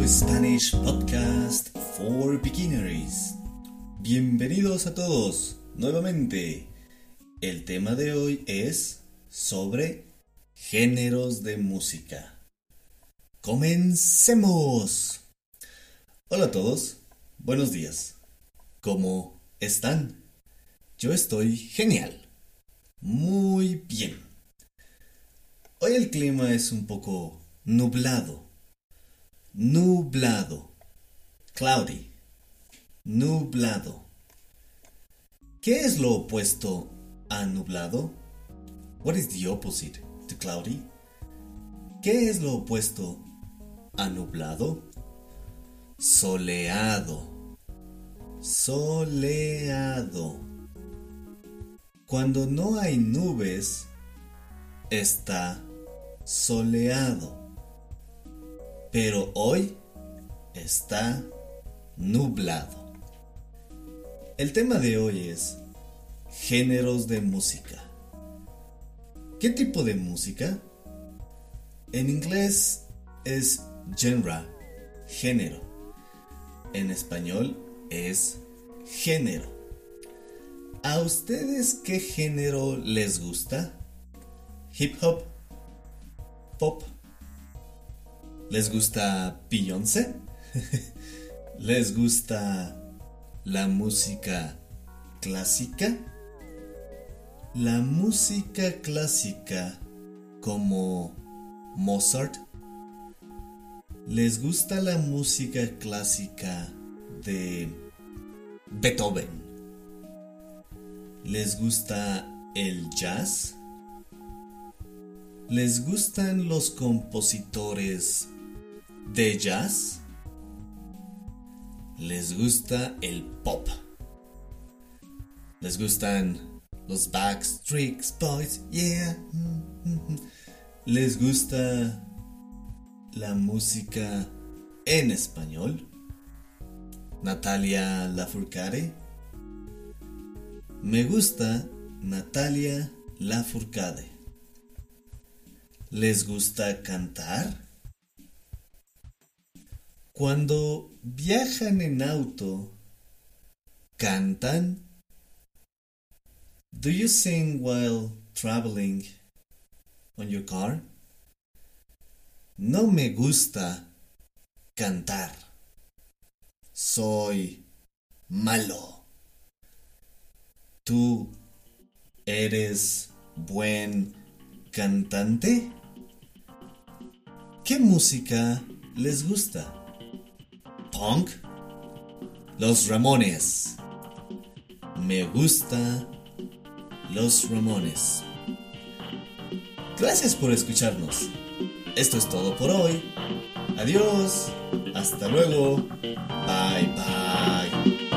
English podcast for beginners. Bienvenidos a todos nuevamente. El tema de hoy es sobre géneros de música. Comencemos. Hola a todos, buenos días. ¿Cómo están? Yo estoy genial. Muy bien. Hoy el clima es un poco nublado. Nublado. Cloudy. Nublado. ¿Qué es lo opuesto a nublado? What is the opposite to cloudy? ¿Qué es lo opuesto a nublado? Soleado. Soleado. Cuando no hay nubes, está soleado. Pero hoy está nublado. El tema de hoy es géneros de música. ¿Qué tipo de música? En inglés es genre, género. En español es género. ¿A ustedes qué género les gusta? ¿Hip hop? pop? ¿Les gusta Beyoncé? ¿Les gusta la música clásica? La música clásica como Mozart. ¿Les gusta la música clásica de Beethoven? ¿Les gusta el jazz? ¿Les gustan los compositores de jazz? ¿Les gusta el pop? ¿Les gustan los Backstreet Boys? Yeah. ¿Les gusta la música en español? Natalia Lafourcade. Me gusta Natalia Lafourcade. ¿Les gusta cantar? Cuando viajan en auto, ¿cantan? Do you sing while traveling on your car? No me gusta cantar. Soy malo. ¿Tú eres buen cantante? ¿Qué música les gusta? ¿Punk? Los Ramones. Me gusta Los Ramones. Gracias por escucharnos. Esto es todo por hoy. Adiós. Hasta luego. Bye bye.